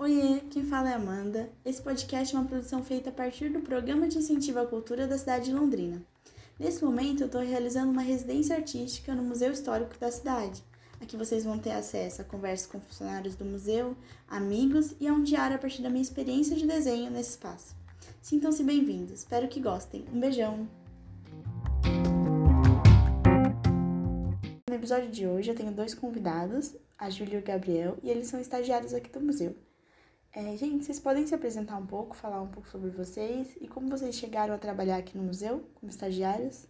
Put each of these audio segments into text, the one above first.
Oiê, quem fala é Amanda. Esse podcast é uma produção feita a partir do Programa de Incentivo à Cultura da cidade de Londrina. Nesse momento, eu estou realizando uma residência artística no Museu Histórico da cidade. Aqui vocês vão ter acesso a conversas com funcionários do museu, amigos e a um diário a partir da minha experiência de desenho nesse espaço. Sintam-se bem-vindos, espero que gostem. Um beijão! No episódio de hoje eu tenho dois convidados, a Júlia e o Gabriel, e eles são estagiários aqui do museu. É, gente, vocês podem se apresentar um pouco, falar um pouco sobre vocês e como vocês chegaram a trabalhar aqui no museu como estagiários?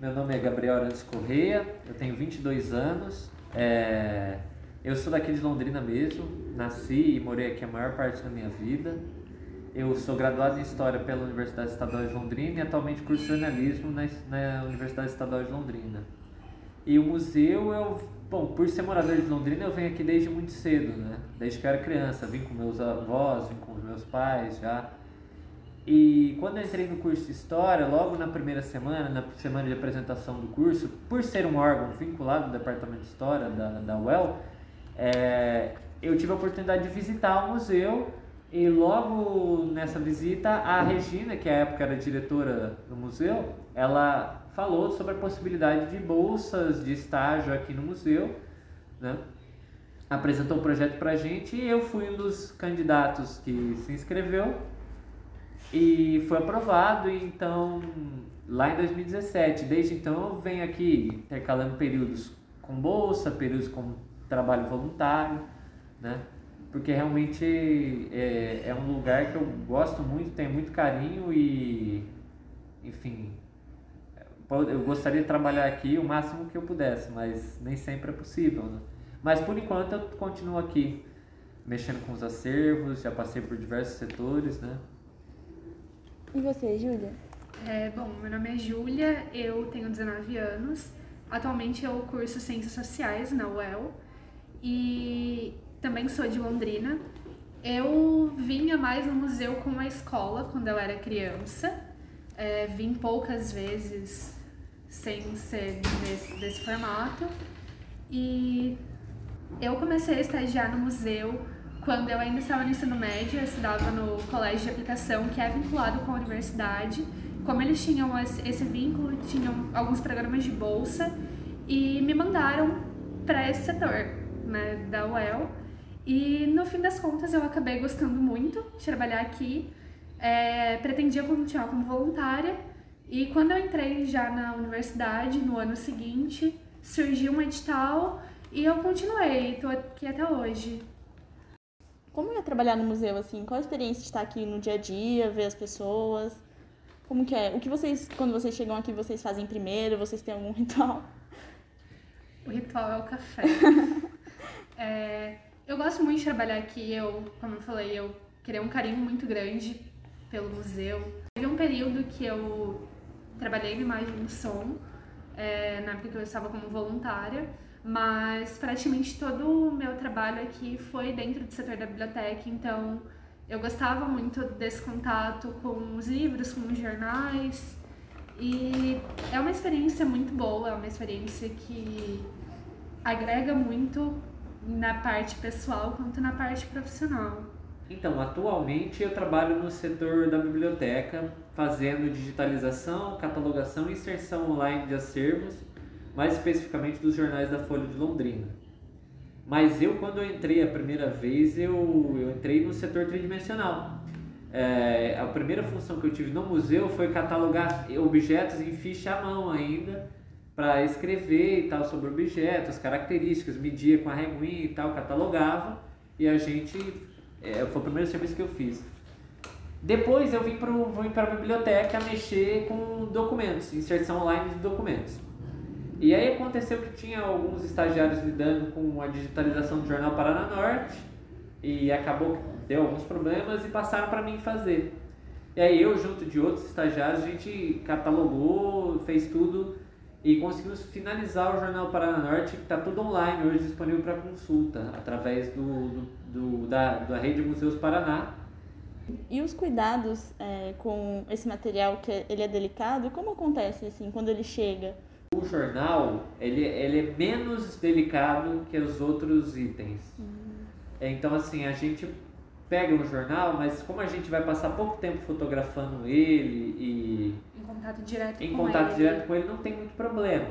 Meu nome é Gabriel Arantes Correia, eu tenho 22 anos, é, eu sou daqui de Londrina mesmo, nasci e morei aqui a maior parte da minha vida. Eu sou graduado em História pela Universidade Estadual de Londrina e atualmente curso jornalismo na, na Universidade Estadual de Londrina. E o museu, eu, bom, por ser morador de Londrina, eu venho aqui desde muito cedo, né? Desde que eu era criança, vim com meus avós, vim com meus pais já. E quando eu entrei no curso de História, logo na primeira semana, na semana de apresentação do curso, por ser um órgão vinculado ao Departamento de História da, da UEL, é, eu tive a oportunidade de visitar o museu e logo nessa visita, a Regina, que à época era diretora do museu, ela falou sobre a possibilidade de bolsas de estágio aqui no museu, né? apresentou o projeto para a gente e eu fui um dos candidatos que se inscreveu e foi aprovado, então, lá em 2017. Desde então, eu venho aqui intercalando períodos com bolsa, períodos com trabalho voluntário, né? Porque realmente é, é um lugar que eu gosto muito, tenho muito carinho e, enfim, eu gostaria de trabalhar aqui o máximo que eu pudesse, mas nem sempre é possível, né? Mas por enquanto eu continuo aqui, mexendo com os acervos, já passei por diversos setores, né? E você, Júlia? É, bom, meu nome é Júlia, eu tenho 19 anos. Atualmente eu curso Ciências Sociais na UEL e também sou de Londrina. Eu vinha mais no museu com a escola quando eu era criança. É, vim poucas vezes sem ser desse, desse formato. E eu comecei a estagiar no museu quando eu ainda estava no ensino médio, eu estudava no colégio de aplicação, que é vinculado com a universidade. Como eles tinham esse vínculo, tinham alguns programas de bolsa e me mandaram para esse setor né, da UEL. E no fim das contas eu acabei gostando muito de trabalhar aqui. É, pretendia continuar como voluntária e quando eu entrei já na universidade, no ano seguinte, surgiu um edital e eu continuei, estou aqui até hoje. Como é trabalhar no museu, assim? Qual a experiência de estar aqui no dia a dia, ver as pessoas? Como que é? O que vocês, quando vocês chegam aqui, vocês fazem primeiro? Vocês têm algum ritual? O ritual é o café. é, eu gosto muito de trabalhar aqui. Eu, como eu falei, eu criei um carinho muito grande pelo museu. Teve um período que eu trabalhei na imagem do som, é, na época que eu estava como voluntária mas praticamente todo o meu trabalho aqui foi dentro do setor da biblioteca, então eu gostava muito desse contato com os livros, com os jornais, e é uma experiência muito boa, é uma experiência que agrega muito na parte pessoal quanto na parte profissional. Então, atualmente eu trabalho no setor da biblioteca, fazendo digitalização, catalogação e inserção online de acervos mais especificamente dos jornais da Folha de Londrina. Mas eu, quando eu entrei a primeira vez, eu, eu entrei no setor tridimensional. É, a primeira função que eu tive no museu foi catalogar objetos em ficha à mão ainda, para escrever e tal sobre objetos, características, media com a reguinha e tal, catalogava e a gente é, foi o primeiro serviço que eu fiz. Depois eu vim para a biblioteca mexer com documentos, inserção online de documentos. E aí aconteceu que tinha alguns estagiários lidando com a digitalização do jornal Paraná Norte e acabou que deu alguns problemas e passaram para mim fazer. E aí eu, junto de outros estagiários, a gente catalogou, fez tudo e conseguimos finalizar o Jornal Paraná Norte, que está tudo online hoje disponível para consulta, através do, do, do, da, da Rede Museus Paraná. E os cuidados é, com esse material, que ele é delicado, como acontece assim, quando ele chega? o jornal ele, ele é menos delicado que os outros itens. Uhum. Então, assim, a gente pegam o jornal, mas como a gente vai passar pouco tempo fotografando ele e contato direto em com contato ele. direto com ele, não tem muito problema.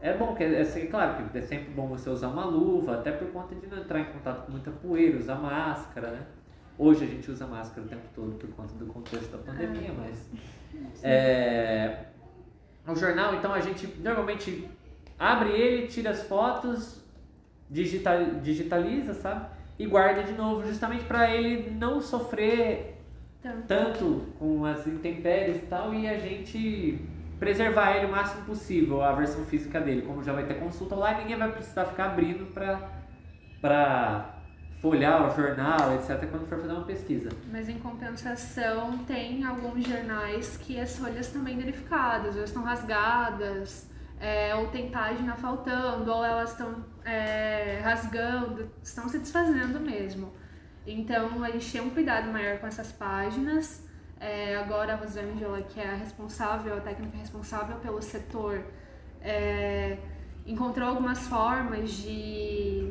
É bom que é, é claro que é sempre bom você usar uma luva, até por conta de não entrar em contato com muita poeira, usar máscara, né? Hoje a gente usa máscara o tempo todo por conta do contexto da pandemia, mas é, o jornal, então a gente normalmente abre ele, tira as fotos, digital, digitaliza, sabe? E guarda de novo, justamente para ele não sofrer Tanto. tanto com as intempéries e tal, e a gente preservar ele o máximo possível, a versão física dele. Como já vai ter consulta lá, ninguém vai precisar ficar abrindo pra, pra folhear o jornal, etc., quando for fazer uma pesquisa. Mas em compensação, tem alguns jornais que as folhas estão bem danificadas, ou estão rasgadas, é, ou tem página faltando, ou elas estão é, rasgando, estão se desfazendo mesmo. Então a gente tem um cuidado maior com essas páginas. É, agora a Rosângela, que é a responsável, a técnica responsável pelo setor, é, encontrou algumas formas de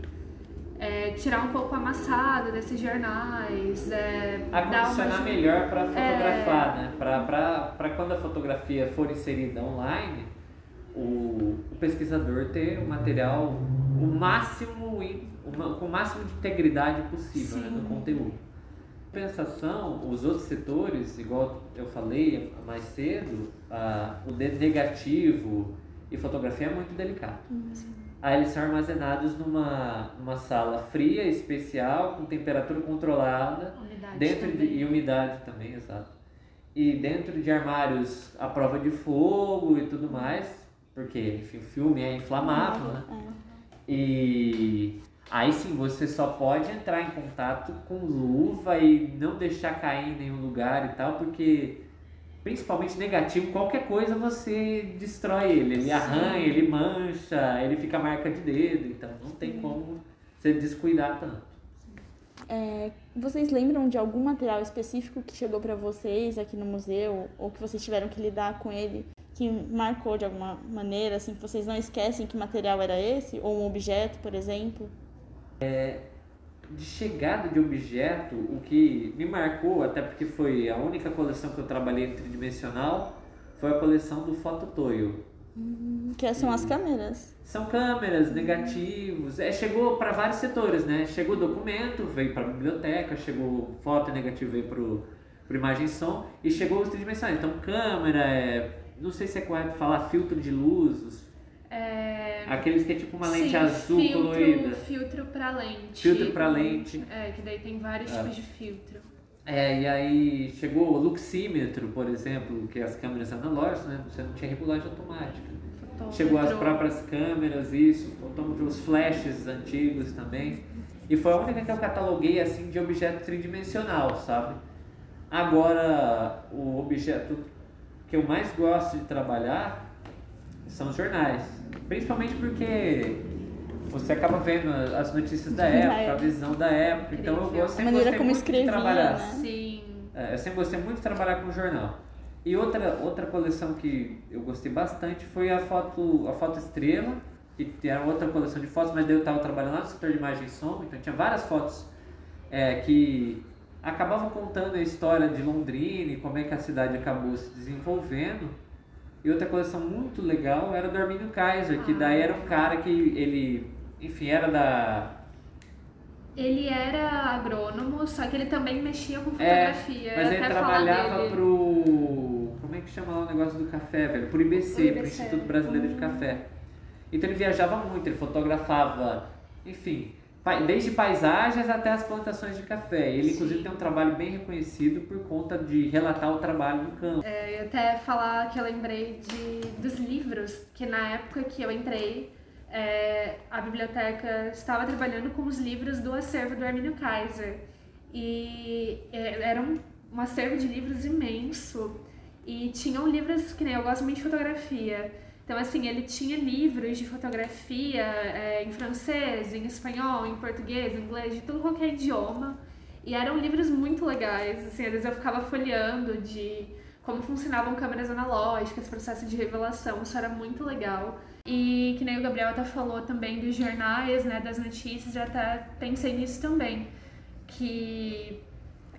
é, tirar um pouco a amassada desses jornais, é, uma Acondicionar melhor para fotografar, né? Para quando a fotografia for inserida online, o, o pesquisador ter o material o máximo, com o máximo de integridade possível né, no Sim. conteúdo. Compensação, os outros setores, igual eu falei mais cedo, ah, o negativo e fotografia é muito delicado. Aí eles são armazenados numa, numa sala fria, especial, com temperatura controlada, Umidade dentro de, e umidade também, exato. E dentro de armários à prova de fogo e tudo mais, porque enfim, o filme é inflamável, né? E aí sim você só pode entrar em contato com luva e não deixar cair em nenhum lugar e tal, porque principalmente negativo, qualquer coisa você destrói ele, ele arranha, ele mancha, ele fica marca de dedo, então não tem como você descuidar tanto. É, vocês lembram de algum material específico que chegou para vocês aqui no museu ou que vocês tiveram que lidar com ele que marcou de alguma maneira, assim, que vocês não esquecem que material era esse ou um objeto, por exemplo? de chegada de objeto, o que me marcou, até porque foi a única coleção que eu trabalhei tridimensional, foi a coleção do Fototoyo. Que são as câmeras. São câmeras, negativos, é, chegou para vários setores, né? Chegou documento, veio para biblioteca, chegou foto e negativo, veio para imagem e som, e chegou os tridimensionais. Então, câmera, é, não sei se é correto falar filtro de luz, É, aqueles que é tipo uma lente sim, azul filtro, colorida. Filtro pra lente. Filtro pra lente. É, que daí tem vários É. tipos de filtro. É, e aí chegou o luxímetro, por exemplo, que é as câmeras analógicas, né? Você não tinha regulagem automática. Fotômetro. Chegou as próprias câmeras, isso, fotômetro, os flashes antigos também. E foi a única que eu cataloguei assim de objeto tridimensional, sabe? Agora, o objeto que eu mais gosto de trabalhar são os jornais. Principalmente porque você acaba vendo as notícias da Da época, a visão da época. Então eu A sempre maneira gostei como muito escrevia, de trabalhar. né? Sim. É, eu sempre gostei muito de trabalhar com jornal. E outra, outra coleção que eu gostei bastante foi a foto, a foto estrela, que era outra coleção de fotos, mas daí eu estava trabalhando lá no setor de imagem e som, então tinha várias fotos é, que acabavam contando a história de Londrina e como é que a cidade acabou se desenvolvendo. E outra coleção muito legal era do Arminio Kaiser, que Ah. daí era um cara que ele, enfim, era da Ele era agrônomo, só que ele também mexia com É, fotografia. Mas Eu ele trabalhava pro. Como é que chama lá o negócio do café, velho? Pro IBC, O pro IBC. Instituto Brasileiro de Café. Então ele viajava muito, ele fotografava, enfim, desde paisagens até as plantações de café. Ele, inclusive, Sim. tem um trabalho bem reconhecido por conta de relatar o trabalho no campo. Eu ia até falar que eu lembrei de, dos livros, que na época que eu entrei, é, a biblioteca estava trabalhando com os livros do acervo do Arminio Kaiser. E é, era um, um acervo de livros imenso. E tinham livros que nem eu gosto muito de fotografia. Então, assim, ele tinha livros de fotografia é, em francês, em espanhol, em português, em inglês, de tudo qualquer idioma. E eram livros muito legais, assim, às vezes eu ficava folheando de como funcionavam câmeras analógicas, processo de revelação, isso era muito legal. E que nem o Gabriel até falou também dos jornais, né, das notícias, eu até pensei nisso também, que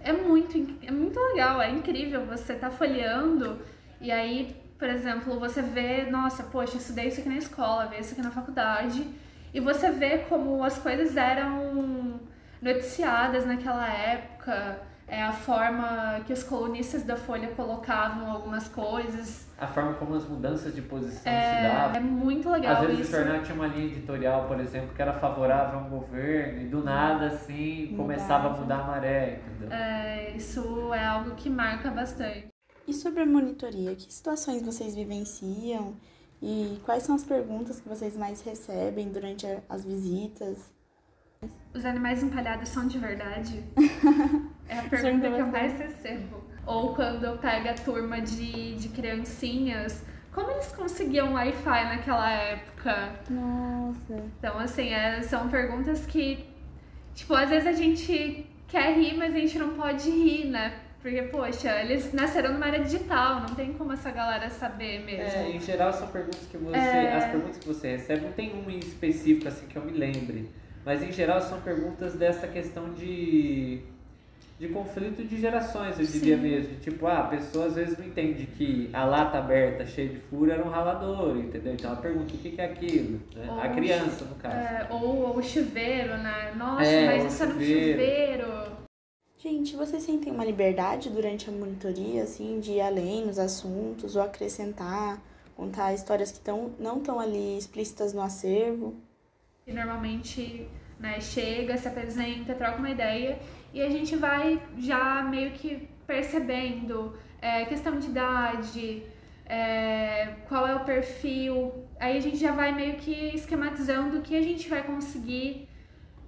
é muito, é muito legal, é incrível. Você tá folheando e aí, por exemplo, você vê, nossa, poxa, eu estudei isso aqui na escola, vi isso aqui na faculdade, e você vê como as coisas eram noticiadas naquela época, é a forma que os colunistas da Folha colocavam algumas coisas. A forma como as mudanças de posição é, se davam. É muito legal Às vezes isso. o jornal tinha uma linha editorial, por exemplo, que era favorável a um governo e do nada, assim, começava a mudar a maré, entendeu? É, isso é algo que marca bastante. E sobre a monitoria, que situações vocês vivenciam e quais são as perguntas que vocês mais recebem durante as visitas? Os animais empalhados são de verdade? é a pergunta que eu mais recebo. Ou quando eu pego a turma de, de criancinhas, como eles conseguiam Wi-Fi naquela época? Nossa. Então, assim, é, são perguntas que, tipo, às vezes a gente quer rir, mas a gente não pode rir, né? Porque, poxa, eles nasceram numa era digital, não tem como essa galera saber mesmo. É, em geral são perguntas que você. É. As perguntas que você recebe, não tem uma em específico assim que eu me lembre. Mas em geral são perguntas dessa questão de, de conflito de gerações, eu diria Sim. mesmo. Tipo, ah, a pessoa às vezes não entende que a lata aberta cheia de furo era um ralador, entendeu? Então ela pergunta o que é aquilo, né? Ou A criança, no caso. É, ou, ou o chuveiro, né? Nossa, É, mas isso era um chuveiro. Gente, vocês sentem uma liberdade durante a monitoria, assim, de ir além nos assuntos ou acrescentar, contar histórias que tão, não estão ali explícitas no acervo? E normalmente né, chega, se apresenta, troca uma ideia e a gente vai já meio que percebendo é, questão de idade, é, qual é o perfil. Aí a gente já vai meio que esquematizando o que a gente vai conseguir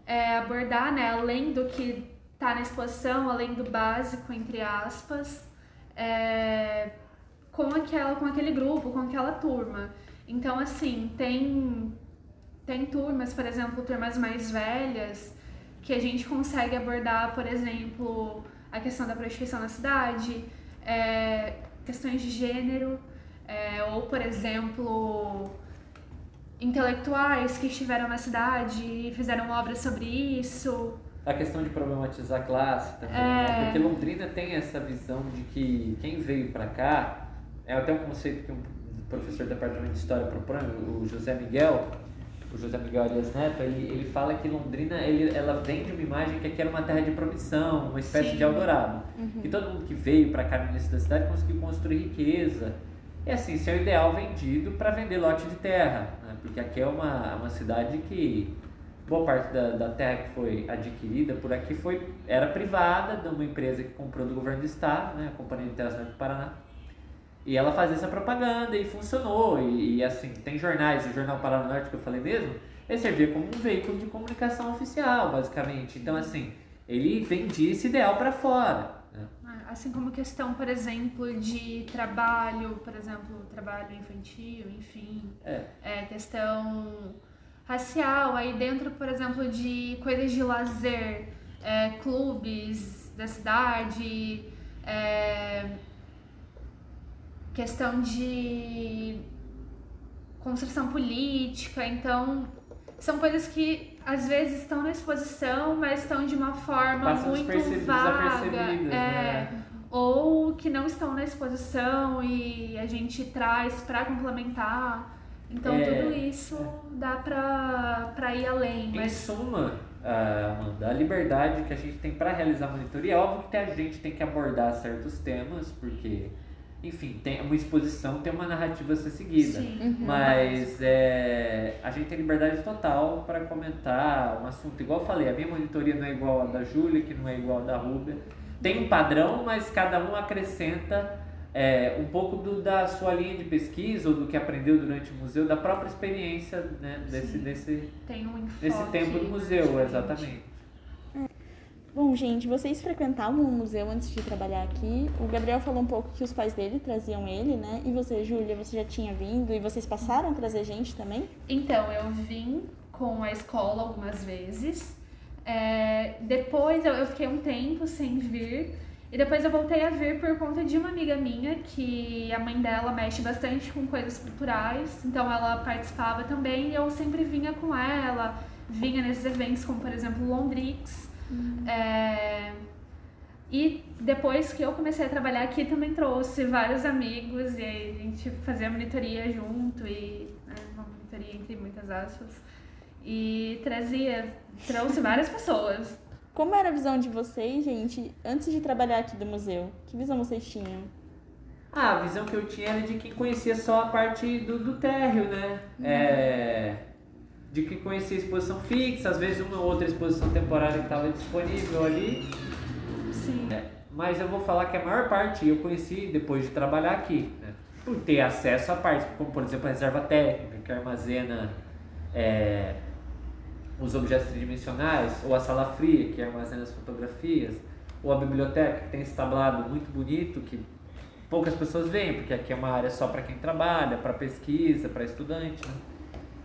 é, abordar, né, além do que tá na exposição, além do básico, entre aspas, é, com, aquela, com aquele grupo, com aquela turma. Então, assim, tem tem turmas, por exemplo, turmas mais velhas, que a gente consegue abordar, por exemplo, a questão da prostituição na cidade, é, questões de gênero, é, ou, por exemplo, intelectuais que estiveram na cidade e fizeram obras sobre isso. A questão de problematizar a classe também, né? É. Porque Londrina tem essa visão de que quem veio pra cá, é até um conceito que um professor do departamento de história propõe, o José Miguel, o José Miguel Arias Neto, ele, ele fala que Londrina, ele, ela vende uma imagem que aqui era uma terra de promissão, uma espécie Sim. de Eldorado. Que todo mundo que veio pra cá no início da cidade conseguiu construir riqueza. E assim, o ideal vendido para vender lote de terra, né? porque aqui é uma, uma cidade que boa parte da, da terra que foi adquirida por aqui foi, era privada de uma empresa que comprou do governo do estado, né, a Companhia de Terras do Paraná. E ela fazia essa propaganda e funcionou. E, e, assim, tem jornais, o Jornal Paraná Norte que eu falei mesmo, ele servia como um veículo de comunicação oficial, basicamente. Então, assim, ele vendia esse ideal para fora. né? Assim como questão, por exemplo, de trabalho, por exemplo, trabalho infantil, enfim. É. É, questão racial, aí dentro, por exemplo, de coisas de lazer, é, clubes da cidade, é, questão de construção política, então são coisas que às vezes estão na exposição, mas estão de uma forma Passam muito vaga. é, né? ou que não estão na exposição e a gente traz para complementar. Então É, tudo isso dá pra, pra ir além. Em Mas suma, ah, Amanda, a liberdade que a gente tem para realizar a monitoria, é óbvio que a gente tem que abordar certos temas, porque, enfim, tem uma exposição, tem uma narrativa a ser seguida. sim. Mas é, a gente tem liberdade total para comentar um assunto. Igual eu falei, a minha monitoria não é igual a da Júlia, que não é igual a da Rúbia. Tem um padrão, mas cada um acrescenta é, um pouco do, da sua linha de pesquisa ou do que aprendeu durante o museu, da própria experiência né, desse, Sim. desse, tem um desse tempo do museu, exatamente. Bom, gente, vocês frequentavam o museu antes de trabalhar aqui. O Gabriel falou um pouco que os pais dele traziam ele, né? E você, Júlia, você já tinha vindo e vocês passaram a trazer gente também? Então, eu vim com a escola algumas vezes. É, depois eu, eu fiquei um tempo sem vir. E depois eu voltei a vir por conta de uma amiga minha, que a mãe dela mexe bastante com coisas culturais. Então ela participava também e eu sempre vinha com ela. Vinha nesses eventos, como por exemplo Londrix. É, E depois que eu comecei a trabalhar aqui, também trouxe vários amigos e a gente fazia monitoria junto e né, uma monitoria entre muitas aspas e trazia, trouxe várias pessoas. Como era a visão de vocês, gente, antes de trabalhar aqui do museu? Que visão vocês tinham? Ah, a visão que eu tinha era de quem conhecia só a parte do, do térreo, né? Uhum. É, de quem conhecia a exposição fixa, às vezes uma ou outra exposição temporária que estava disponível ali. Sim. É, mas eu vou falar que a maior parte eu conheci depois de trabalhar aqui, né? Por ter acesso a partes, como por exemplo a reserva técnica, que armazena é, os objetos tridimensionais, ou a sala fria, que armazena as fotografias, ou a biblioteca, que tem esse tablado muito bonito, que poucas pessoas veem, porque aqui é uma área só para quem trabalha, para pesquisa, para estudante né?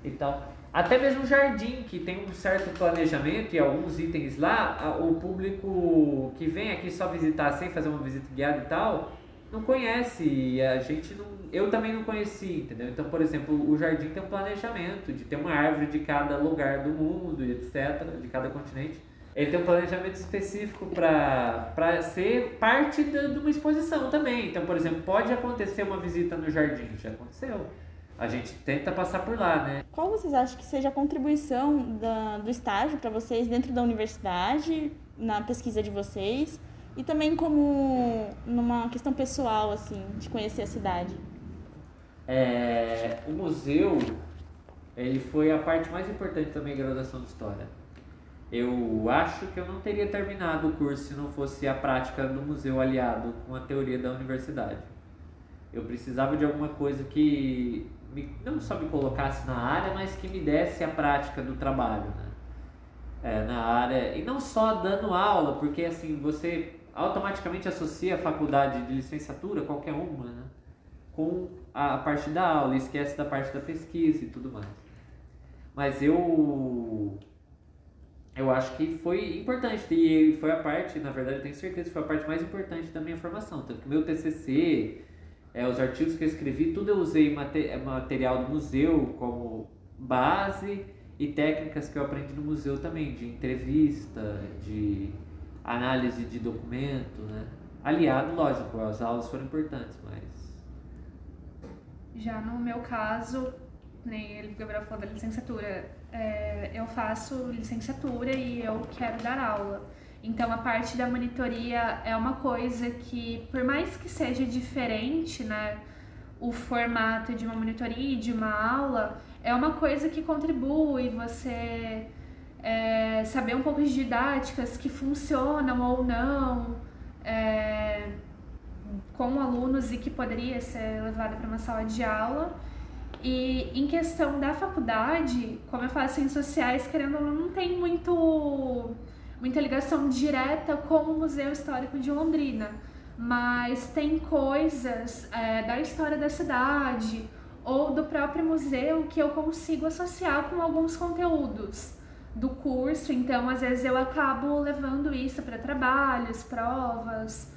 e tal. Até mesmo o jardim, que tem um certo planejamento e alguns itens lá, o público que vem aqui só visitar sem fazer uma visita guiada e tal, não conhece. E a gente não. Eu também não conheci, entendeu? Então, por exemplo, o jardim tem um planejamento de ter uma árvore de cada lugar do mundo etc., de cada continente. Ele tem um planejamento específico para ser parte de uma exposição também. Então, por exemplo, pode acontecer uma visita no jardim, já aconteceu a gente tenta passar por lá, né? Qual vocês acham que seja a contribuição da, do estágio para vocês dentro da universidade, na pesquisa de vocês, e também como numa questão pessoal, assim, de conhecer a cidade? É, o museu, ele foi a parte mais importante também da graduação de História. Eu acho que eu não teria terminado o curso se não fosse a prática do museu aliado com a teoria da universidade. Eu precisava de alguma coisa que me, não só me colocasse na área, mas que me desse a prática do trabalho, né? É, na área, e não só dando aula, porque assim, você automaticamente associa a faculdade de licenciatura, qualquer uma, né? com a parte da aula, esquece da parte da pesquisa e tudo mais. Mas eu eu acho que foi importante e foi a parte, na verdade, eu tenho certeza que foi a parte mais importante da minha formação, tanto que meu TCC, é, os artigos que eu escrevi, tudo eu usei é, material do museu como base e técnicas que eu aprendi no museu também, de entrevista, de análise de documento, né? Aliado, lógico, as aulas foram importantes, mas... Já no meu caso, nem ele, Gabriel falou da licenciatura, é, eu faço licenciatura e eu quero dar aula. Então a parte da monitoria é uma coisa que, por mais que seja diferente, né, o formato de uma monitoria e de uma aula, é uma coisa que contribui você é, saber um pouco de didáticas que funcionam ou não é, com alunos e que poderia ser levada para uma sala de aula. E em questão da faculdade, como eu faço ciências sociais, querendo ou não, não tem muito muita ligação direta com o Museu Histórico de Londrina, mas tem coisas é, da história da cidade ou do próprio museu que eu consigo associar com alguns conteúdos do curso, então às vezes eu acabo levando isso para trabalhos, provas,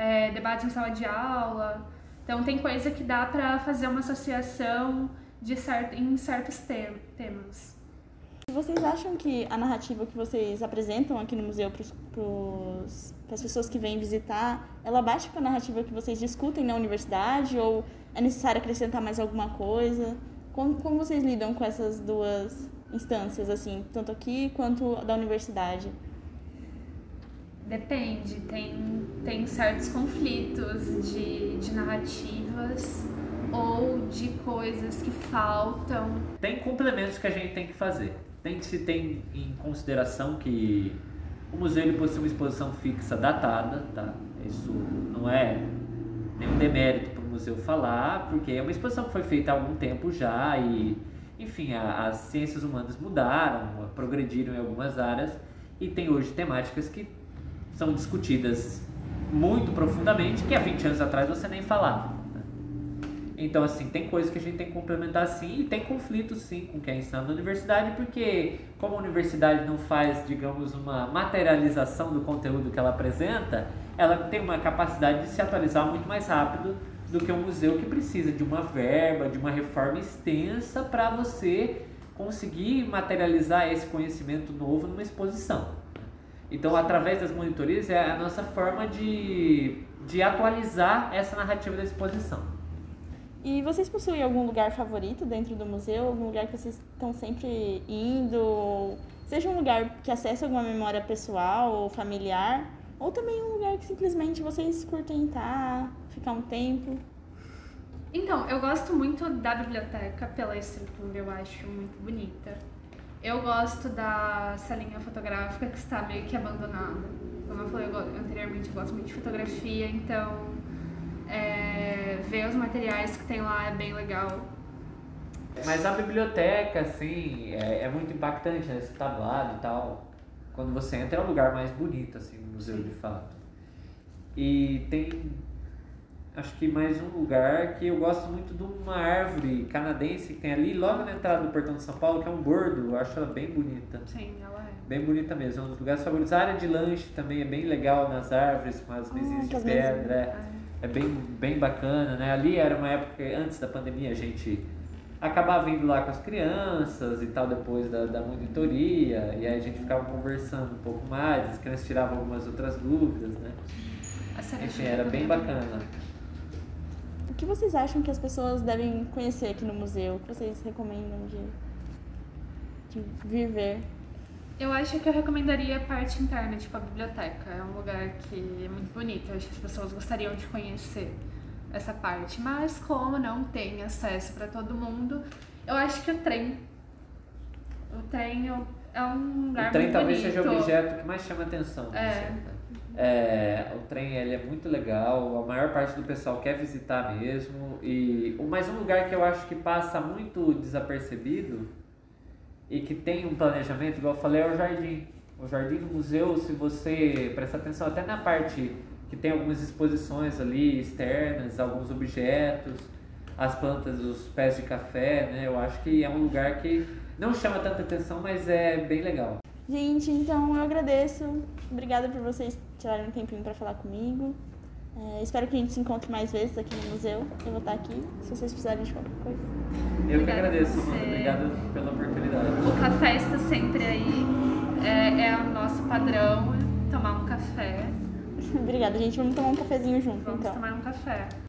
é, debates em sala de aula. Então tem coisa que dá para fazer uma associação de certo, em certos temas. Vocês acham que a narrativa que vocês apresentam aqui no museu para as pessoas que vêm visitar, ela bate com a narrativa que vocês discutem na universidade ou é necessário acrescentar mais alguma coisa? Como, como vocês lidam com essas duas instâncias, assim, tanto aqui quanto da universidade? Depende, tem, tem certos conflitos de, de narrativas ou de coisas que faltam. Tem complementos que a gente tem que fazer tem que se ter em consideração que o museu ele possui uma exposição fixa datada, tá? Isso não é nenhum demérito para o museu falar, porque é uma exposição que foi feita há algum tempo já e, enfim, a, as ciências humanas mudaram, progrediram em algumas áreas e tem hoje temáticas que são discutidas muito profundamente que há 20 anos atrás você nem falava. Então, assim, tem coisas que a gente tem que complementar sim e tem conflitos sim com quem está na universidade, porque como a universidade não faz, digamos, uma materialização do conteúdo que ela apresenta, ela tem uma capacidade de se atualizar muito mais rápido do que um museu que precisa de uma verba, de uma reforma extensa para você conseguir materializar esse conhecimento novo numa exposição. Então, através das monitorias, é a nossa forma de, de atualizar essa narrativa da exposição. E vocês possuem algum lugar favorito dentro do museu? Algum lugar que vocês estão sempre indo? Seja um lugar que acesse alguma memória pessoal ou familiar, ou também um lugar que simplesmente vocês curtem estar, ficar um tempo. Então, eu gosto muito da biblioteca pela estrutura, eu acho muito bonita. Eu gosto da salinha fotográfica que está meio que abandonada. Como eu falei anteriormente, eu gosto muito de fotografia, então é, ver os materiais que tem lá é bem legal. Mas a biblioteca, assim, é, é muito impactante, né? Esse tablado e tal. Quando você entra é o lugar mais bonito, assim, do museu de fato. E tem, acho que mais um lugar que eu gosto muito de uma árvore canadense que tem ali, logo na entrada do Portão de São Paulo, que é um bordo. Eu acho ela bem bonita. Sim, ela é. Bem bonita mesmo. É um dos lugares favoritos. A área de lanche também é bem legal nas árvores, com as mesinhas de pedra. É, é bem, bem bacana, né? Ali era uma época, antes da pandemia, a gente acabava indo lá com as crianças e tal, depois da, da monitoria, e aí a gente ficava conversando um pouco mais, as crianças tiravam algumas outras dúvidas, né? Enfim, era bem bacana. O que vocês acham que as pessoas devem conhecer aqui no museu? O que vocês recomendam de, de vir ver? Eu acho que eu recomendaria a parte interna, tipo a biblioteca. É um lugar que é muito bonito, eu acho que as pessoas gostariam de conhecer essa parte. Mas como não tem acesso para todo mundo, eu acho que o trem. O trem é um lugar O trem talvez bonito. seja o objeto que mais chama atenção. É. Sempre. É, o trem ele é muito legal, a maior parte do pessoal quer visitar mesmo. E mas um lugar que eu acho que passa muito desapercebido e que tem um planejamento, igual eu falei, é o jardim. O jardim do museu, se você prestar atenção até na parte que tem algumas exposições ali externas, alguns objetos, as plantas, os pés de café, né? Eu acho que é um lugar que não chama tanta atenção, mas é bem legal. Gente, então eu agradeço. Obrigada por vocês tirarem um tempinho para falar comigo. É, espero que a gente se encontre mais vezes aqui no museu. Eu vou estar aqui se vocês precisarem de qualquer coisa. Eu que Obrigada a agradeço, mano. Obrigado pela oportunidade. O café está sempre aí. É, é o nosso padrão tomar um café. Obrigada, gente. Vamos tomar um cafezinho junto, Vamos então. tomar um café.